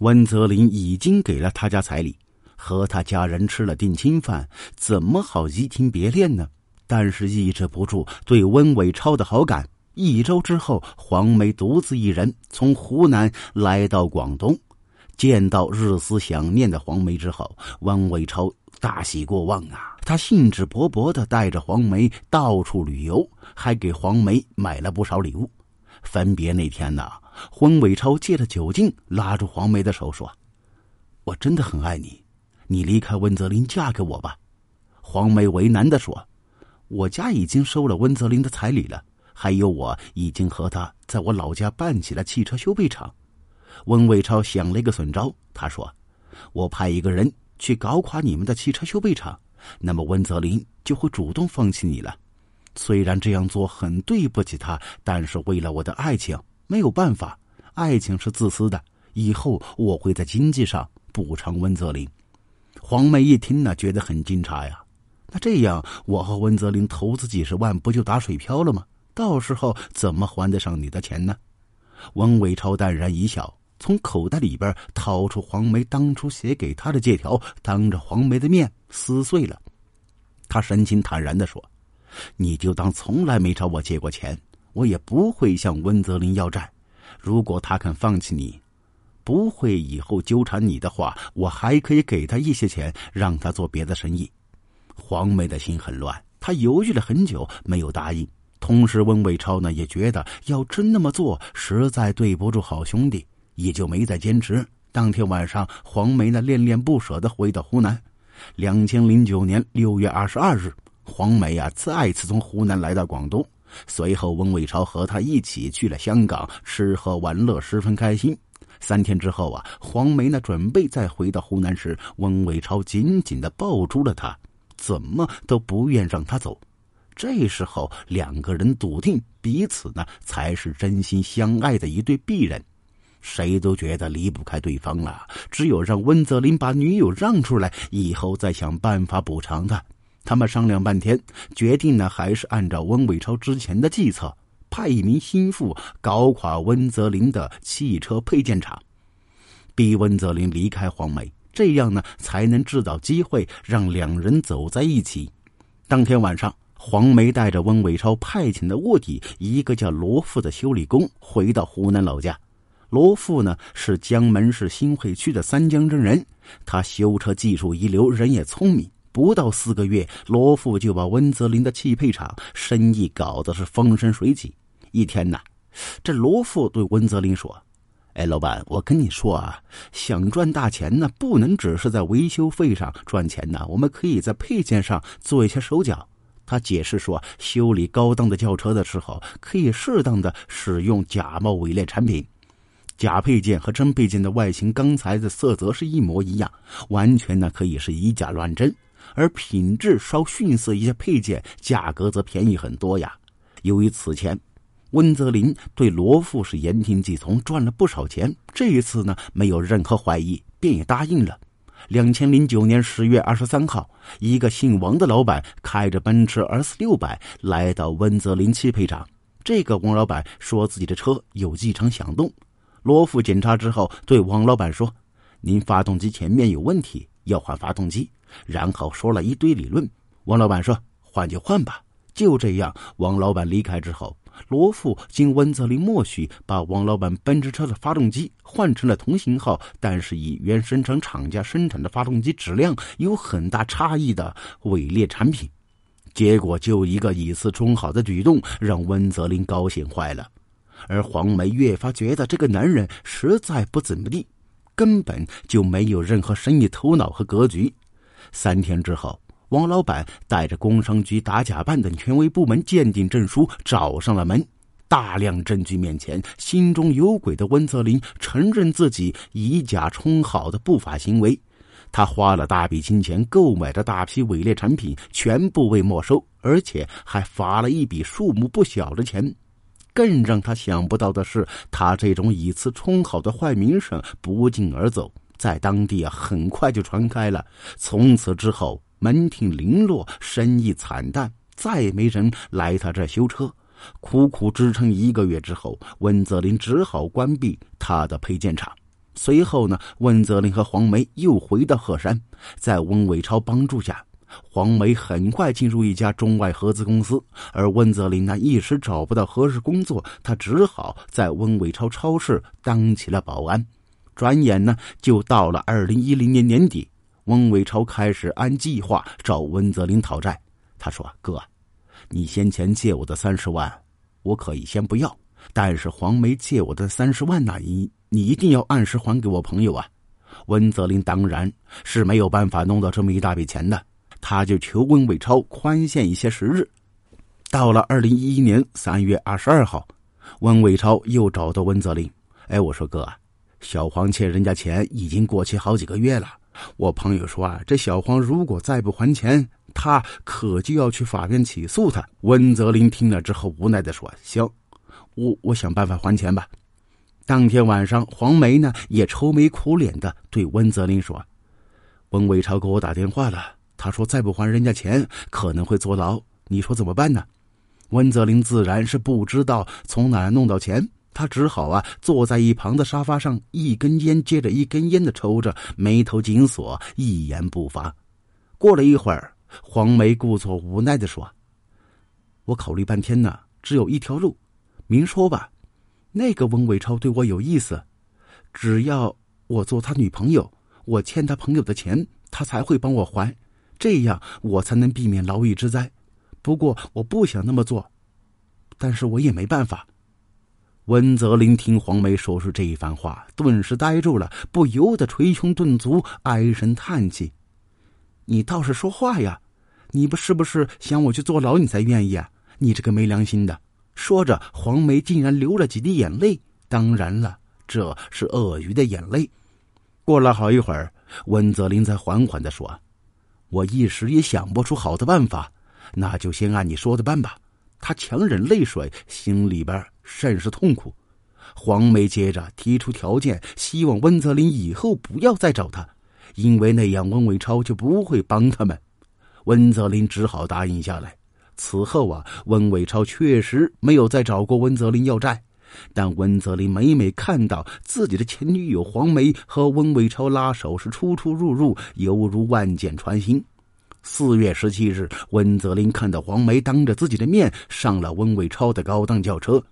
温泽林已经给了他家彩礼，和他家人吃了定亲饭，怎么好移情别恋呢？但是抑制不住对温伟超的好感。一周之后，黄梅独自一人从湖南来到广东，见到日思想念的黄梅之后，温伟超大喜过望啊！他兴致勃勃的带着黄梅到处旅游，还给黄梅买了不少礼物。分别那天呢，温伟超借着酒劲拉住黄梅的手说：“我真的很爱你，你离开温泽林嫁给我吧。”黄梅为难的说：“我家已经收了温泽林的彩礼了。”还有，我已经和他在我老家办起了汽车修配厂。温伟超想了一个损招，他说：“我派一个人去搞垮你们的汽车修配厂，那么温泽林就会主动放弃你了。虽然这样做很对不起他，但是为了我的爱情，没有办法。爱情是自私的。以后我会在经济上补偿温泽林。”黄梅一听呢，觉得很惊诧呀。那这样，我和温泽林投资几十万，不就打水漂了吗？到时候怎么还得上你的钱呢？温伟超淡然一笑，从口袋里边掏出黄梅当初写给他的借条，当着黄梅的面撕碎了。他神情坦然的说：“你就当从来没找我借过钱，我也不会向温泽林要债。如果他肯放弃你，不会以后纠缠你的话，我还可以给他一些钱，让他做别的生意。”黄梅的心很乱，她犹豫了很久，没有答应。同时，温伟超呢也觉得要真那么做，实在对不住好兄弟，也就没再坚持。当天晚上，黄梅呢恋恋不舍的回到湖南。两千零九年六月二十二日，黄梅啊再次从湖南来到广东。随后，温伟超和他一起去了香港，吃喝玩乐，十分开心。三天之后啊，黄梅呢准备再回到湖南时，温伟超紧紧的抱住了她，怎么都不愿让她走。这时候，两个人笃定彼此呢才是真心相爱的一对璧人，谁都觉得离不开对方了。只有让温泽林把女友让出来，以后再想办法补偿他。他们商量半天，决定呢还是按照温伟超之前的计策，派一名心腹搞垮温泽林的汽车配件厂，逼温泽林离开黄梅，这样呢才能制造机会让两人走在一起。当天晚上。黄梅带着温伟超派遣的卧底，一个叫罗富的修理工，回到湖南老家。罗富呢是江门市新会区的三江镇人，他修车技术一流，人也聪明。不到四个月，罗富就把温泽林的汽配厂生意搞得是风生水起。一天呐，这罗富对温泽林说：“哎，老板，我跟你说啊，想赚大钱呢，不能只是在维修费上赚钱呢，我们可以在配件上做一些手脚。”他解释说，修理高档的轿车的时候，可以适当的使用假冒伪劣产品。假配件和真配件的外形、钢材的色泽是一模一样，完全呢可以是以假乱真。而品质稍逊色一些配件，价格则便宜很多呀。由于此前，温泽林对罗富是言听计从，赚了不少钱。这一次呢，没有任何怀疑，便也答应了。两千零九年十月二十三号，一个姓王的老板开着奔驰 S 六百来到温泽林汽配厂。这个王老板说自己的车有异常响动。罗富检查之后，对王老板说：“您发动机前面有问题，要换发动机。”然后说了一堆理论。王老板说：“换就换吧。”就这样，王老板离开之后。罗富经温泽林默许，把王老板奔驰车的发动机换成了同型号，但是以原生产厂家生产的发动机质量有很大差异的伪劣产品。结果就一个以次充好的举动，让温泽林高兴坏了。而黄梅越发觉得这个男人实在不怎么地，根本就没有任何生意头脑和格局。三天之后。王老板带着工商局打假办等权威部门鉴定证书找上了门，大量证据面前，心中有鬼的温泽林承认自己以假充好的不法行为。他花了大笔金钱购买的大批伪劣产品全部被没收，而且还罚了一笔数目不小的钱。更让他想不到的是，他这种以次充好的坏名声不胫而走，在当地啊很快就传开了。从此之后。门庭零落，生意惨淡，再没人来他这修车。苦苦支撑一个月之后，温泽林只好关闭他的配件厂。随后呢，温泽林和黄梅又回到鹤山，在温伟超帮助下，黄梅很快进入一家中外合资公司，而温泽林呢一时找不到合适工作，他只好在温伟超超市当起了保安。转眼呢，就到了二零一零年年底，温伟超开始按计划找温泽林讨债。他说：“哥，你先前借我的三十万，我可以先不要，但是黄梅借我的三十万那一。”你一定要按时还给我朋友啊！温泽林当然是没有办法弄到这么一大笔钱的，他就求温伟超宽限一些时日。到了二零一一年三月二十二号，温伟超又找到温泽林：“哎，我说哥，小黄欠人家钱已经过期好几个月了。我朋友说啊，这小黄如果再不还钱，他可就要去法院起诉他。”温泽林听了之后无奈的说：“行，我我想办法还钱吧。”当天晚上，黄梅呢也愁眉苦脸的对温泽林说：“温伟超给我打电话了，他说再不还人家钱可能会坐牢，你说怎么办呢？”温泽林自然是不知道从哪弄到钱，他只好啊坐在一旁的沙发上，一根烟接着一根烟的抽着，眉头紧锁，一言不发。过了一会儿，黄梅故作无奈的说：“我考虑半天呢，只有一条路，明说吧。”那个温伟超对我有意思，只要我做他女朋友，我欠他朋友的钱，他才会帮我还，这样我才能避免牢狱之灾。不过我不想那么做，但是我也没办法。温泽林听黄梅说出这一番话，顿时呆住了，不由得捶胸顿足，唉声叹气：“你倒是说话呀！你不是不是想我去坐牢，你才愿意啊？你这个没良心的！”说着，黄梅竟然流了几滴眼泪。当然了，这是鳄鱼的眼泪。过了好一会儿，温泽林才缓缓的说：“我一时也想不出好的办法，那就先按你说的办吧。”他强忍泪水，心里边甚是痛苦。黄梅接着提出条件，希望温泽林以后不要再找他，因为那样温伟超就不会帮他们。温泽林只好答应下来。此后啊，温伟超确实没有再找过温泽林要债，但温泽林每每看到自己的前女友黄梅和温伟超拉手是出出入入，犹如万箭穿心。四月十七日，温泽林看到黄梅当着自己的面上了温伟超的高档轿车，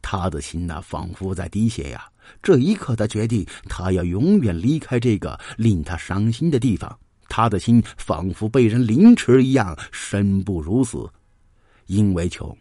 他的心呐仿佛在滴血呀。这一刻，他决定他要永远离开这个令他伤心的地方。他的心仿佛被人凌迟一样，生不如死。因为穷，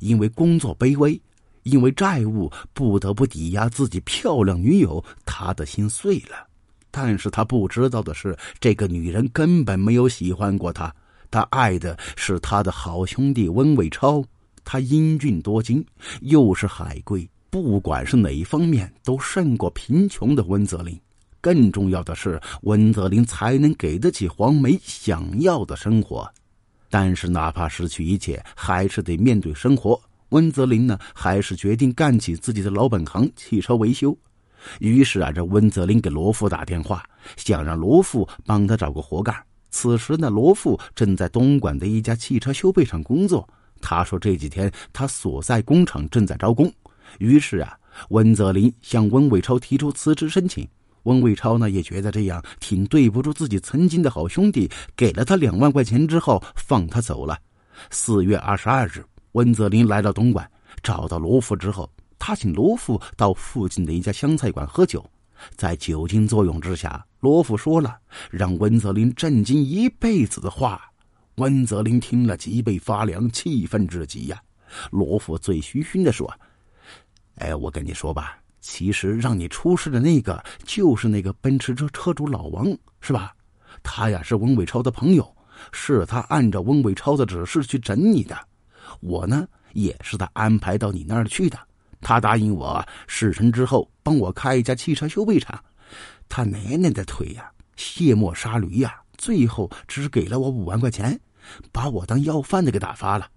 因为工作卑微，因为债务不得不抵押自己漂亮女友，他的心碎了。但是他不知道的是，这个女人根本没有喜欢过他，他爱的是他的好兄弟温伟超。他英俊多金，又是海归，不管是哪一方面都胜过贫穷的温泽林。更重要的是，温泽林才能给得起黄梅想要的生活。但是，哪怕失去一切，还是得面对生活。温泽林呢，还是决定干起自己的老本行——汽车维修。于是啊，这温泽林给罗富打电话，想让罗富帮他找个活干。此时呢，罗富正在东莞的一家汽车修配厂工作。他说这几天他所在工厂正在招工。于是啊，温泽林向温伟超提出辞职申请。温伟超呢也觉得这样挺对不住自己曾经的好兄弟，给了他两万块钱之后放他走了。四月二十二日，温泽林来到东莞，找到罗富之后，他请罗富到附近的一家湘菜馆喝酒。在酒精作用之下，罗富说了让温泽林震惊一辈子的话。温泽林听了脊背发凉，气愤至极呀。罗富醉醺醺的说：“哎，我跟你说吧。”其实让你出事的那个就是那个奔驰车车主老王，是吧？他呀是温伟超的朋友，是他按照温伟超的指示去整你的。我呢也是他安排到你那儿去的。他答应我事成之后帮我开一家汽车修配厂。他奶奶的腿呀，卸磨杀驴呀，最后只给了我五万块钱，把我当要饭的给打发了。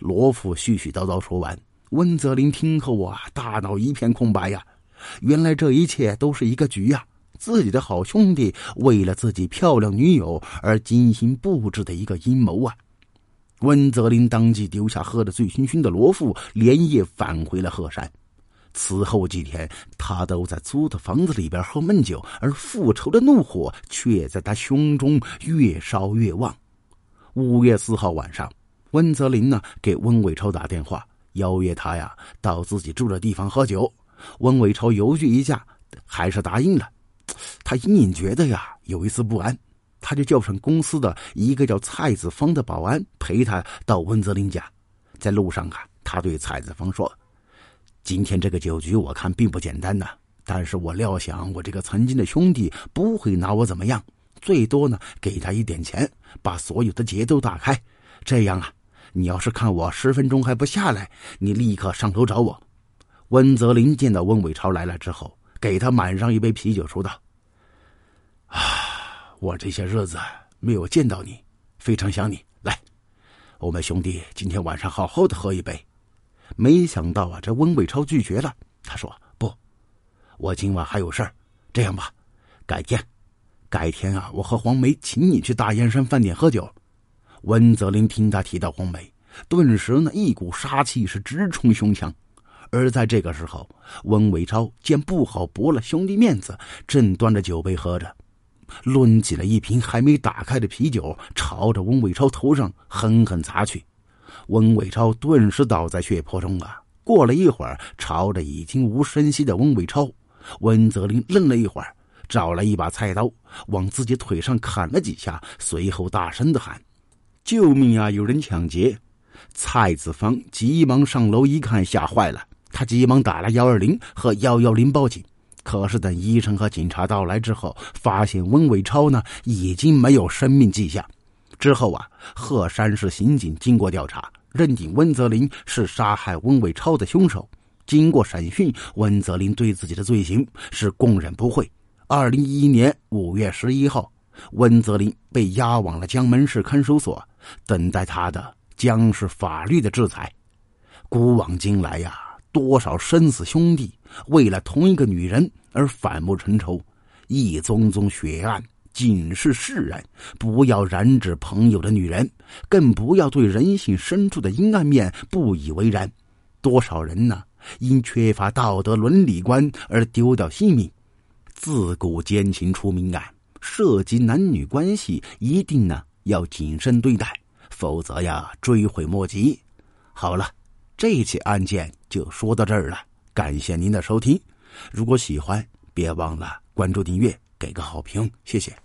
罗富絮絮叨叨说完。温泽林听后啊，大脑一片空白呀！原来这一切都是一个局呀！自己的好兄弟为了自己漂亮女友而精心布置的一个阴谋啊！温泽林当即丢下喝得醉醺醺的罗富，连夜返回了鹤山。此后几天，他都在租的房子里边喝闷酒，而复仇的怒火却在他胸中越烧越旺。五月四号晚上，温泽林呢给温伟超打电话，邀约他呀到自己住的地方喝酒。温伟超犹豫一下，还是答应了。他隐隐觉得呀有一丝不安，他就叫上公司的一个叫蔡子峰的保安陪他到温泽林家。在路上啊，他对蔡子峰说。今天这个酒局我看并不简单呐，但是我料想我这个曾经的兄弟不会拿我怎么样，最多呢给他一点钱，把所有的结都打开。这样啊，你要是看我十分钟还不下来，你立刻上楼找我。温泽林见到温伟超来了之后，给他满上一杯啤酒，说道：“啊，我这些日子没有见到你，非常想你。来，我们兄弟今天晚上好好的喝一杯。”没想到啊，这温伟超拒绝了。他说：“不，我今晚还有事儿。这样吧，改天，改天啊，我和黄梅请你去大燕山饭店喝酒。”温泽林听他提到黄梅，顿时呢一股杀气是直冲胸腔。而在这个时候，温伟超见不好驳了兄弟面子，正端着酒杯喝着，抡起了一瓶还没打开的啤酒，朝着温伟超头上狠狠砸去。温伟超顿时倒在血泊中啊！过了一会儿，朝着已经无声息的温伟超，温泽林愣了一会儿，找了一把菜刀，往自己腿上砍了几下，随后大声的喊：“救命啊！有人抢劫！”蔡子芳急忙上楼一看，吓坏了，他急忙打了幺二零和幺幺零报警。可是等医生和警察到来之后，发现温伟超呢已经没有生命迹象。之后啊，鹤山市刑警经过调查，认定温泽林是杀害温伟超的凶手。经过审讯，温泽林对自己的罪行是供认不讳。二零一一年五月十一号，温泽林被押往了江门市看守所，等待他的将是法律的制裁。古往今来呀，多少生死兄弟为了同一个女人而反目成仇，一宗宗血案。警示世人，不要染指朋友的女人，更不要对人性深处的阴暗面不以为然。多少人呢？因缺乏道德伦理观而丢掉性命。自古奸情出名案，涉及男女关系，一定呢要谨慎对待，否则呀追悔莫及。好了，这起案件就说到这儿了。感谢您的收听，如果喜欢，别忘了关注订阅，给个好评，谢谢。